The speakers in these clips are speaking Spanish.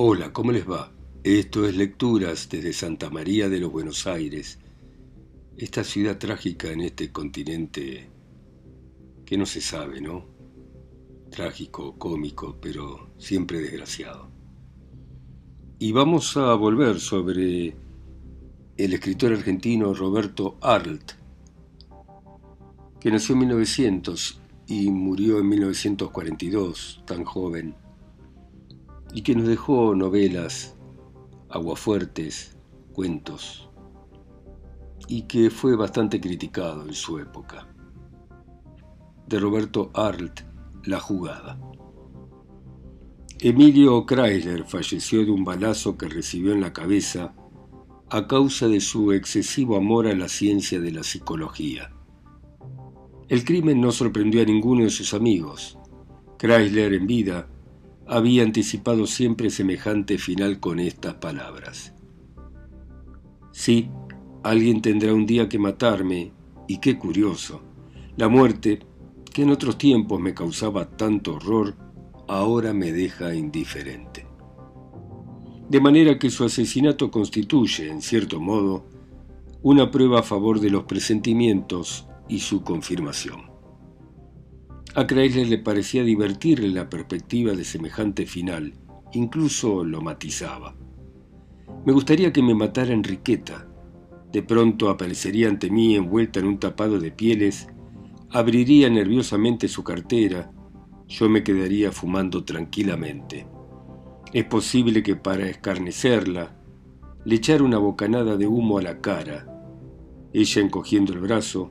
Hola, ¿cómo les va? Esto es Lecturas desde Santa María de los Buenos Aires, esta ciudad trágica en este continente que no se sabe, ¿no? Trágico, cómico, pero siempre desgraciado. Y vamos a volver sobre el escritor argentino Roberto Arlt, que nació en 1900 y murió en 1942, tan joven y que nos dejó novelas, aguafuertes, cuentos, y que fue bastante criticado en su época. De Roberto Arlt, La jugada. Emilio Chrysler falleció de un balazo que recibió en la cabeza a causa de su excesivo amor a la ciencia de la psicología. El crimen no sorprendió a ninguno de sus amigos. Chrysler en vida había anticipado siempre semejante final con estas palabras. Sí, alguien tendrá un día que matarme, y qué curioso, la muerte, que en otros tiempos me causaba tanto horror, ahora me deja indiferente. De manera que su asesinato constituye, en cierto modo, una prueba a favor de los presentimientos y su confirmación. A Chrysler le parecía divertirle la perspectiva de semejante final, incluso lo matizaba. Me gustaría que me matara Enriqueta. De pronto aparecería ante mí envuelta en un tapado de pieles, abriría nerviosamente su cartera, yo me quedaría fumando tranquilamente. Es posible que para escarnecerla le echara una bocanada de humo a la cara. Ella encogiendo el brazo,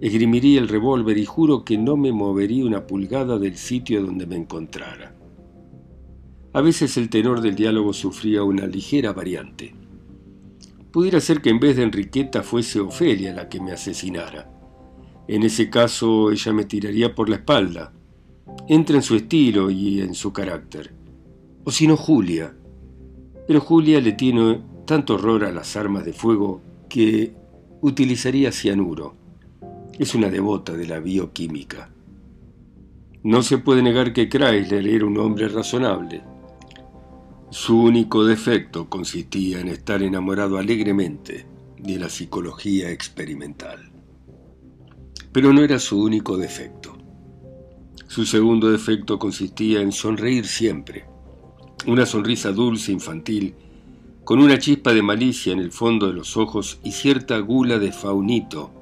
Esgrimiría el revólver y juro que no me movería una pulgada del sitio donde me encontrara. A veces el tenor del diálogo sufría una ligera variante. Pudiera ser que en vez de Enriqueta fuese Ofelia la que me asesinara. En ese caso ella me tiraría por la espalda. Entra en su estilo y en su carácter. O si no Julia. Pero Julia le tiene tanto horror a las armas de fuego que utilizaría cianuro es una devota de la bioquímica. No se puede negar que Chrysler era un hombre razonable. Su único defecto consistía en estar enamorado alegremente de la psicología experimental. Pero no era su único defecto. Su segundo defecto consistía en sonreír siempre, una sonrisa dulce infantil, con una chispa de malicia en el fondo de los ojos y cierta gula de faunito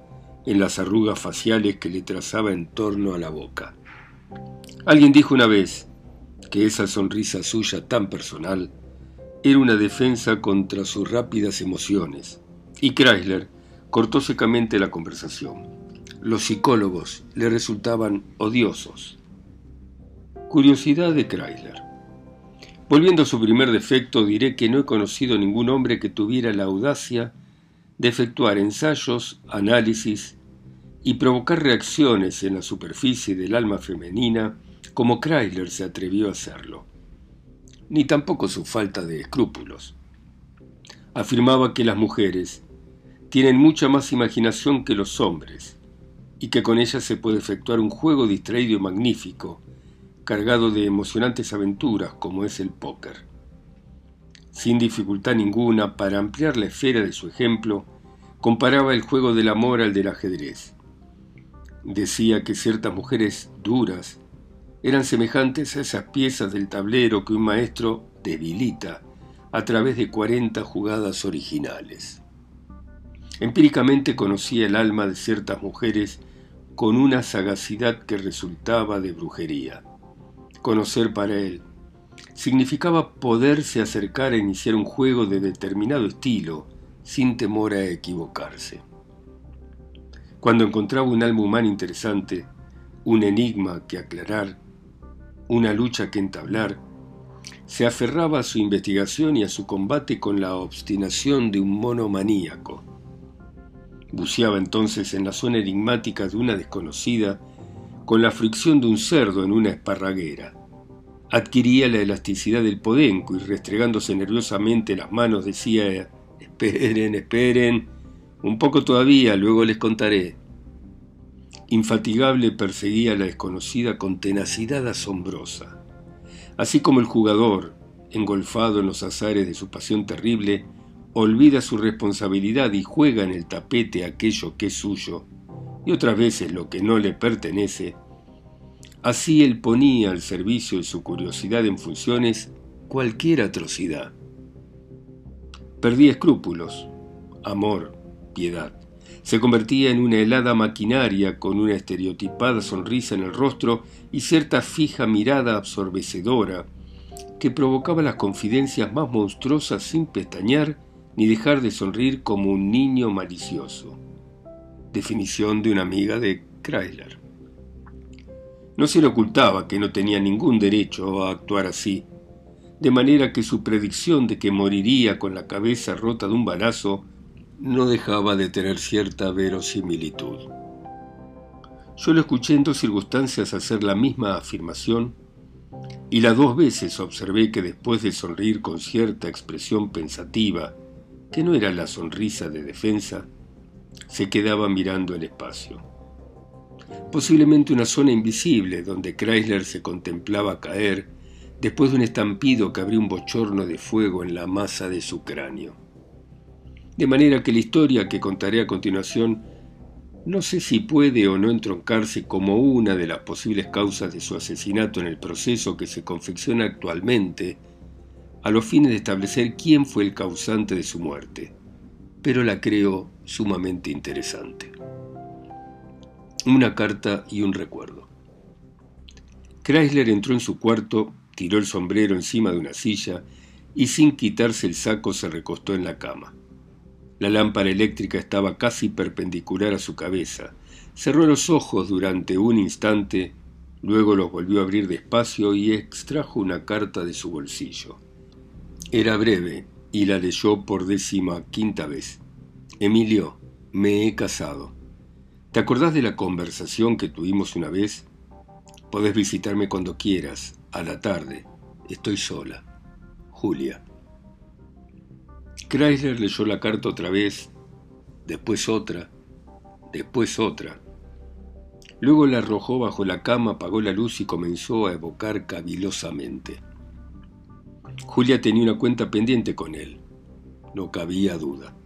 en las arrugas faciales que le trazaba en torno a la boca. Alguien dijo una vez que esa sonrisa suya tan personal era una defensa contra sus rápidas emociones, y Chrysler cortó secamente la conversación. Los psicólogos le resultaban odiosos. Curiosidad de Chrysler. Volviendo a su primer defecto, diré que no he conocido ningún hombre que tuviera la audacia de efectuar ensayos, análisis y provocar reacciones en la superficie del alma femenina como Chrysler se atrevió a hacerlo, ni tampoco su falta de escrúpulos. Afirmaba que las mujeres tienen mucha más imaginación que los hombres y que con ellas se puede efectuar un juego distraído y magnífico, cargado de emocionantes aventuras como es el póker. Sin dificultad ninguna, para ampliar la esfera de su ejemplo, comparaba el juego del amor al del ajedrez Decía que ciertas mujeres duras eran semejantes a esas piezas del tablero que un maestro debilita a través de 40 jugadas originales. Empíricamente conocía el alma de ciertas mujeres con una sagacidad que resultaba de brujería. Conocer para él significaba poderse acercar a iniciar un juego de determinado estilo sin temor a equivocarse. Cuando encontraba un alma humana interesante, un enigma que aclarar, una lucha que entablar, se aferraba a su investigación y a su combate con la obstinación de un mono maníaco. Buceaba entonces en la zona enigmática de una desconocida con la fricción de un cerdo en una esparraguera. Adquiría la elasticidad del podenco y restregándose nerviosamente las manos decía Esperen, esperen, un poco todavía, luego les contaré. Infatigable perseguía a la desconocida con tenacidad asombrosa. Así como el jugador, engolfado en los azares de su pasión terrible, olvida su responsabilidad y juega en el tapete aquello que es suyo, y otras veces lo que no le pertenece, así él ponía al servicio de su curiosidad en funciones cualquier atrocidad. Perdía escrúpulos, amor, Se convertía en una helada maquinaria con una estereotipada sonrisa en el rostro y cierta fija mirada absorbecedora que provocaba las confidencias más monstruosas sin pestañear ni dejar de sonreír como un niño malicioso. Definición de una amiga de Chrysler. No se le ocultaba que no tenía ningún derecho a actuar así, de manera que su predicción de que moriría con la cabeza rota de un balazo no dejaba de tener cierta verosimilitud. Yo lo escuché en dos circunstancias hacer la misma afirmación y las dos veces observé que después de sonreír con cierta expresión pensativa que no era la sonrisa de defensa, se quedaba mirando el espacio. Posiblemente una zona invisible donde Chrysler se contemplaba caer después de un estampido que abrió un bochorno de fuego en la masa de su cráneo. De manera que la historia que contaré a continuación no sé si puede o no entroncarse como una de las posibles causas de su asesinato en el proceso que se confecciona actualmente a los fines de establecer quién fue el causante de su muerte, pero la creo sumamente interesante. Una carta y un recuerdo. Chrysler entró en su cuarto, tiró el sombrero encima de una silla y sin quitarse el saco se recostó en la cama. La lámpara eléctrica estaba casi perpendicular a su cabeza. Cerró los ojos durante un instante, luego los volvió a abrir despacio y extrajo una carta de su bolsillo. Era breve y la leyó por décima quinta vez. Emilio, me he casado. ¿Te acordás de la conversación que tuvimos una vez? Podés visitarme cuando quieras, a la tarde. Estoy sola. Julia. Chrysler leyó la carta otra vez, después otra, después otra. Luego la arrojó bajo la cama, apagó la luz y comenzó a evocar cavilosamente. Julia tenía una cuenta pendiente con él. No cabía duda.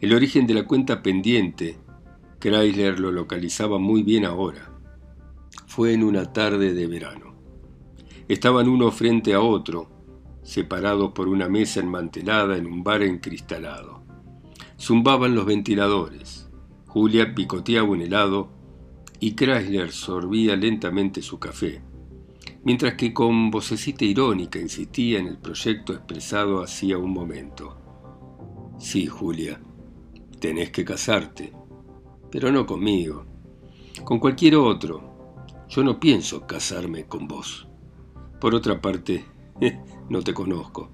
El origen de la cuenta pendiente, Chrysler lo localizaba muy bien ahora. Fue en una tarde de verano. Estaban uno frente a otro, separados por una mesa enmantelada en un bar encristalado. Zumbaban los ventiladores. Julia picoteaba un helado y Chrysler sorbía lentamente su café mientras que con vocecita irónica insistía en el proyecto expresado hacía un momento. Sí, Julia, tenés que casarte, pero no conmigo, con cualquier otro. Yo no pienso casarme con vos. Por otra parte, no te conozco.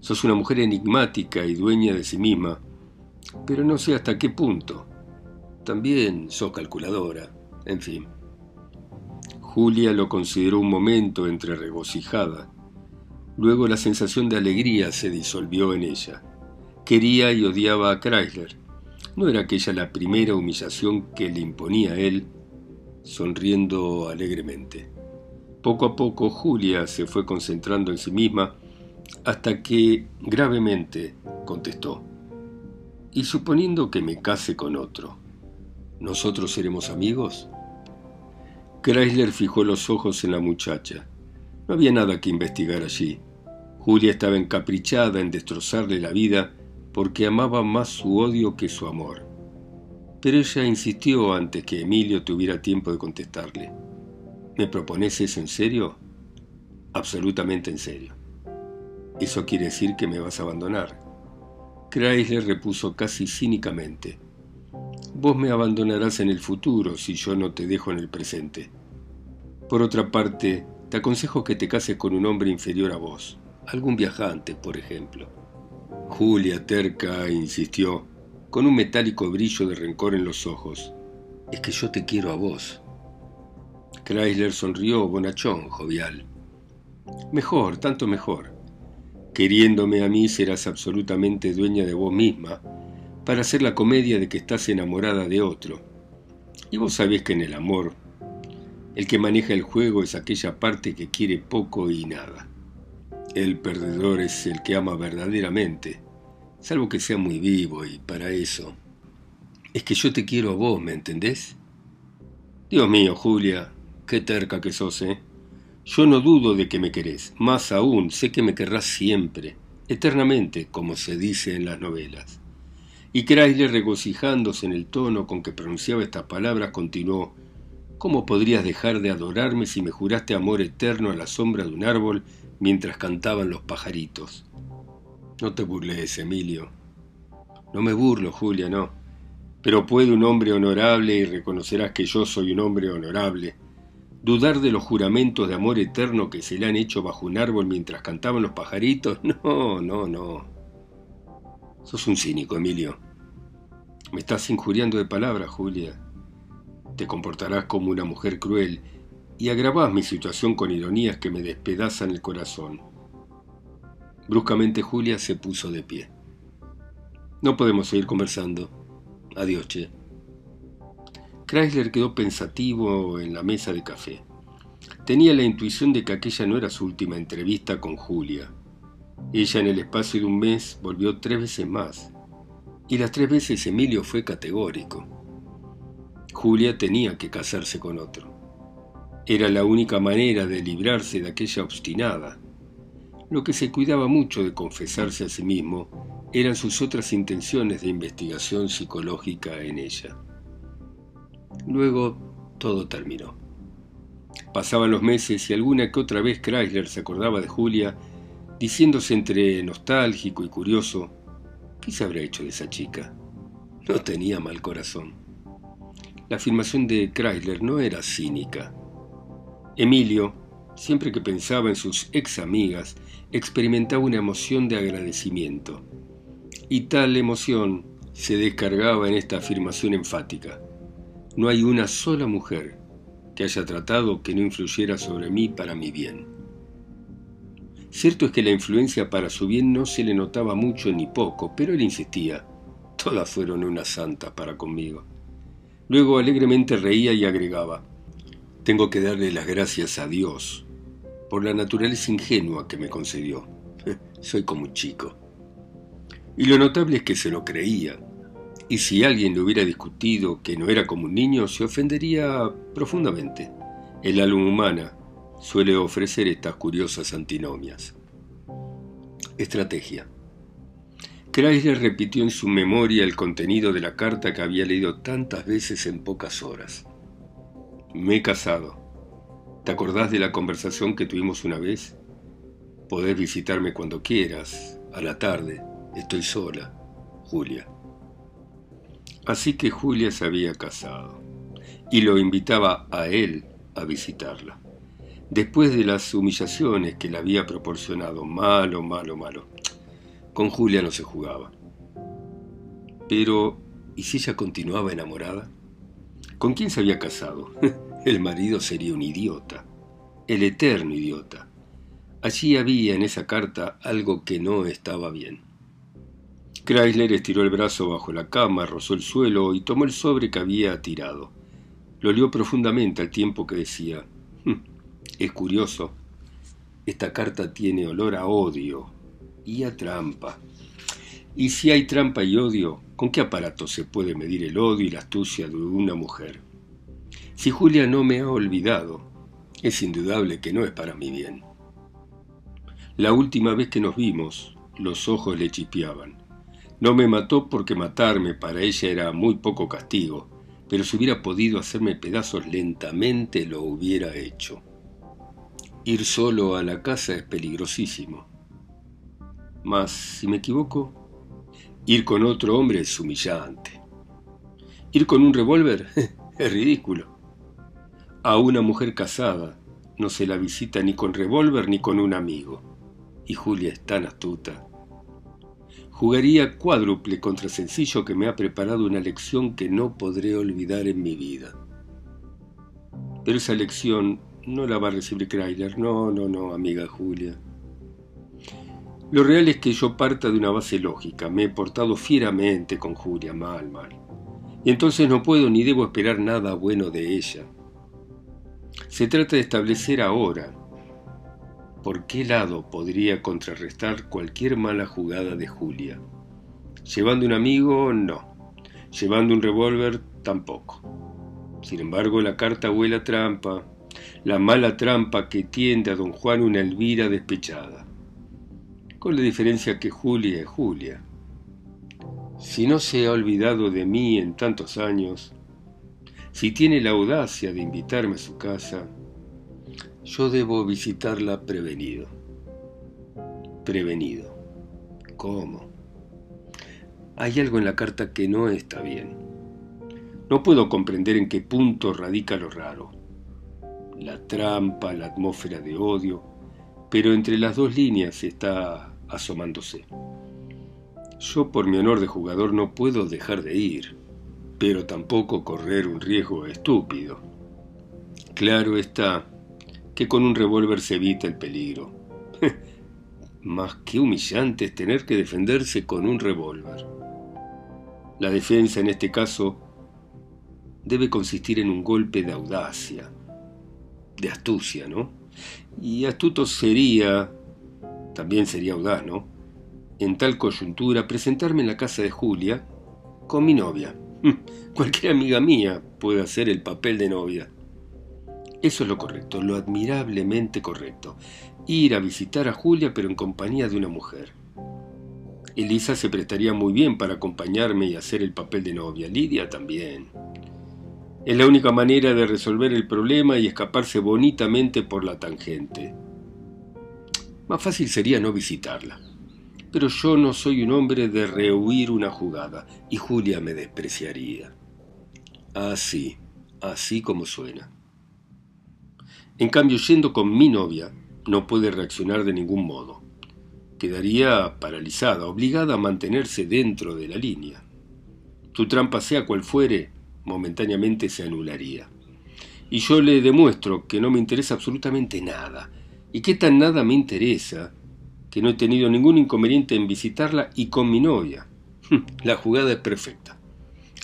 Sos una mujer enigmática y dueña de sí misma, pero no sé hasta qué punto. También sos calculadora, en fin. Julia lo consideró un momento entre regocijada. Luego la sensación de alegría se disolvió en ella. Quería y odiaba a Chrysler. ¿No era aquella la primera humillación que le imponía a él? Sonriendo alegremente. Poco a poco Julia se fue concentrando en sí misma hasta que gravemente contestó. Y suponiendo que me case con otro, ¿nosotros seremos amigos? Chrysler fijó los ojos en la muchacha. No había nada que investigar allí. Julia estaba encaprichada en destrozarle la vida porque amaba más su odio que su amor. Pero ella insistió antes que Emilio tuviera tiempo de contestarle. ¿Me propones eso en serio? Absolutamente en serio. ¿Eso quiere decir que me vas a abandonar? Chrysler repuso casi cínicamente. Vos me abandonarás en el futuro si yo no te dejo en el presente. Por otra parte, te aconsejo que te cases con un hombre inferior a vos, algún viajante, por ejemplo. Julia, terca, insistió, con un metálico brillo de rencor en los ojos. Es que yo te quiero a vos. Chrysler sonrió, bonachón, jovial. Mejor, tanto mejor. Queriéndome a mí serás absolutamente dueña de vos misma, para hacer la comedia de que estás enamorada de otro. Y vos sabés que en el amor, el que maneja el juego es aquella parte que quiere poco y nada. El perdedor es el que ama verdaderamente, salvo que sea muy vivo y para eso. Es que yo te quiero a vos, ¿me entendés? Dios mío, Julia, qué terca que sos, ¿eh? Yo no dudo de que me querés, más aún sé que me querrás siempre, eternamente, como se dice en las novelas. Y Chrysler, regocijándose en el tono con que pronunciaba estas palabras, continuó ¿Cómo podrías dejar de adorarme si me juraste amor eterno a la sombra de un árbol mientras cantaban los pajaritos? No te burles, Emilio. No me burlo, Julia, no. Pero puede un hombre honorable, y reconocerás que yo soy un hombre honorable, dudar de los juramentos de amor eterno que se le han hecho bajo un árbol mientras cantaban los pajaritos? No, no, no. Sos un cínico, Emilio. Me estás injuriando de palabras, Julia. Te comportarás como una mujer cruel y agravás mi situación con ironías que me despedazan el corazón. Bruscamente Julia se puso de pie. No podemos seguir conversando. Adiós, che. Chrysler quedó pensativo en la mesa de café. Tenía la intuición de que aquella no era su última entrevista con Julia. Ella en el espacio de un mes volvió tres veces más. Y las tres veces Emilio fue categórico. Julia tenía que casarse con otro. Era la única manera de librarse de aquella obstinada. Lo que se cuidaba mucho de confesarse a sí mismo eran sus otras intenciones de investigación psicológica en ella. Luego todo terminó. Pasaban los meses y alguna que otra vez Chrysler se acordaba de Julia, diciéndose entre nostálgico y curioso, ¿qué se habrá hecho de esa chica? No tenía mal corazón. La afirmación de Chrysler no era cínica. Emilio, siempre que pensaba en sus ex amigas, experimentaba una emoción de agradecimiento. Y tal emoción se descargaba en esta afirmación enfática. No hay una sola mujer que haya tratado que no influyera sobre mí para mi bien. Cierto es que la influencia para su bien no se le notaba mucho ni poco, pero él insistía. Todas fueron unas santas para conmigo. Luego alegremente reía y agregaba, tengo que darle las gracias a Dios por la naturaleza ingenua que me concedió. Soy como un chico. Y lo notable es que se lo creía, y si alguien le hubiera discutido que no era como un niño, se ofendería profundamente. El alma humana suele ofrecer estas curiosas antinomias. Estrategia. Chrysler repitió en su memoria el contenido de la carta que había leído tantas veces en pocas horas. Me he casado. ¿Te acordás de la conversación que tuvimos una vez? Podés visitarme cuando quieras, a la tarde. Estoy sola. Julia. Así que Julia se había casado y lo invitaba a él a visitarla. Después de las humillaciones que le había proporcionado, malo, malo, malo. Con Julia no se jugaba. Pero, ¿y si ella continuaba enamorada? ¿Con quién se había casado? El marido sería un idiota, el eterno idiota. Allí había en esa carta algo que no estaba bien. Chrysler estiró el brazo bajo la cama, rozó el suelo y tomó el sobre que había tirado. Lo olió profundamente al tiempo que decía, hm, es curioso, esta carta tiene olor a odio, y a trampa. Y si hay trampa y odio, ¿con qué aparato se puede medir el odio y la astucia de una mujer? Si Julia no me ha olvidado, es indudable que no es para mi bien. La última vez que nos vimos, los ojos le chipeaban. No me mató porque matarme para ella era muy poco castigo, pero si hubiera podido hacerme pedazos lentamente lo hubiera hecho. Ir solo a la casa es peligrosísimo. Mas, si me equivoco, ir con otro hombre es humillante. Ir con un revólver es ridículo. A una mujer casada no se la visita ni con revólver ni con un amigo. Y Julia es tan astuta. Jugaría cuádruple contra Sencillo que me ha preparado una lección que no podré olvidar en mi vida. Pero esa lección no la va a recibir Chrysler. No, no, no, amiga Julia. Lo real es que yo parta de una base lógica, me he portado fieramente con Julia, mal, mal. Y entonces no puedo ni debo esperar nada bueno de ella. Se trata de establecer ahora por qué lado podría contrarrestar cualquier mala jugada de Julia. Llevando un amigo, no. Llevando un revólver, tampoco. Sin embargo, la carta huele a trampa, la mala trampa que tiende a don Juan una Elvira despechada. Con la diferencia que Julia es Julia. Si no se ha olvidado de mí en tantos años, si tiene la audacia de invitarme a su casa, yo debo visitarla prevenido. Prevenido. ¿Cómo? Hay algo en la carta que no está bien. No puedo comprender en qué punto radica lo raro. La trampa, la atmósfera de odio, pero entre las dos líneas está asomándose. Yo por mi honor de jugador no puedo dejar de ir, pero tampoco correr un riesgo estúpido. Claro está que con un revólver se evita el peligro. Más que humillante es tener que defenderse con un revólver. La defensa en este caso debe consistir en un golpe de audacia, de astucia, ¿no? Y astuto sería, también sería audaz, ¿no? En tal coyuntura, presentarme en la casa de Julia con mi novia. Cualquier amiga mía puede hacer el papel de novia. Eso es lo correcto, lo admirablemente correcto. Ir a visitar a Julia pero en compañía de una mujer. Elisa se prestaría muy bien para acompañarme y hacer el papel de novia. Lidia también. Es la única manera de resolver el problema y escaparse bonitamente por la tangente. Más fácil sería no visitarla. Pero yo no soy un hombre de rehuir una jugada, y Julia me despreciaría. Así, así como suena. En cambio, yendo con mi novia, no puede reaccionar de ningún modo quedaría paralizada, obligada a mantenerse dentro de la línea. Tu trampa, sea cual fuere, momentáneamente se anularía. Y yo le demuestro que no me interesa absolutamente nada, y que tan nada me interesa, que no he tenido ningún inconveniente en visitarla y con mi novia. La jugada es perfecta.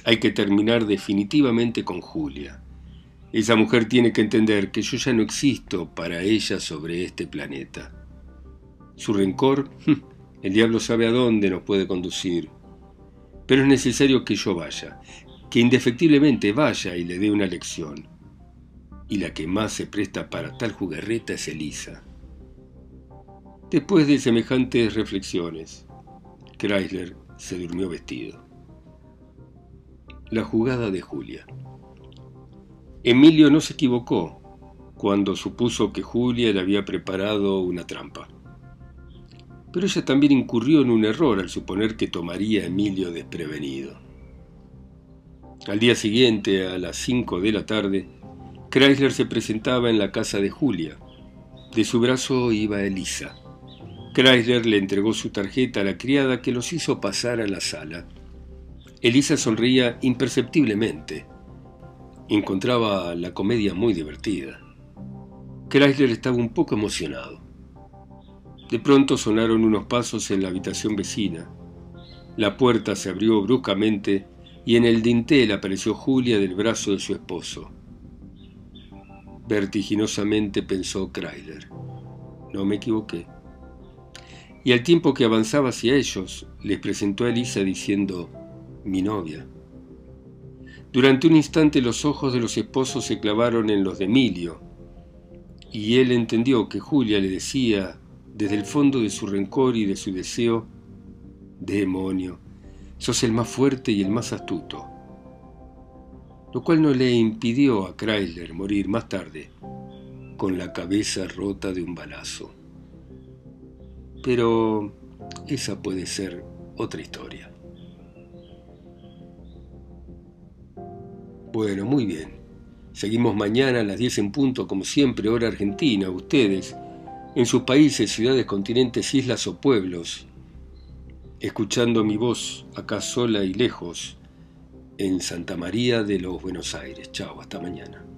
Hay que terminar definitivamente con Julia. Esa mujer tiene que entender que yo ya no existo para ella sobre este planeta. Su rencor, el diablo sabe a dónde nos puede conducir. Pero es necesario que yo vaya, que indefectiblemente vaya y le dé una lección. Y la que más se presta para tal jugarreta es Elisa. Después de semejantes reflexiones, Chrysler se durmió vestido. La jugada de Julia. Emilio no se equivocó cuando supuso que Julia le había preparado una trampa. Pero ella también incurrió en un error al suponer que tomaría a Emilio desprevenido. Al día siguiente, a las cinco de la tarde, Chrysler se presentaba en la casa de Julia. De su brazo iba Elisa. Chrysler le entregó su tarjeta a la criada que los hizo pasar a la sala. Elisa sonreía imperceptiblemente. Encontraba la comedia muy divertida. Chrysler estaba un poco emocionado. De pronto sonaron unos pasos en la habitación vecina. La puerta se abrió bruscamente y en el dintel apareció Julia del brazo de su esposo. Vertiginosamente pensó Chrysler. No me equivoqué. Y al tiempo que avanzaba hacia ellos, les presentó a Elisa diciendo, mi novia. Durante un instante los ojos de los esposos se clavaron en los de Emilio, y él entendió que Julia le decía desde el fondo de su rencor y de su deseo, demonio, sos el más fuerte y el más astuto. Lo cual no le impidió a Chrysler morir más tarde con la cabeza rota de un balazo. Pero esa puede ser otra historia. Bueno, muy bien. Seguimos mañana a las 10 en punto, como siempre, hora argentina. Ustedes, en sus países, ciudades, continentes, islas o pueblos, escuchando mi voz acá sola y lejos en Santa María de los Buenos Aires. Chao, hasta mañana.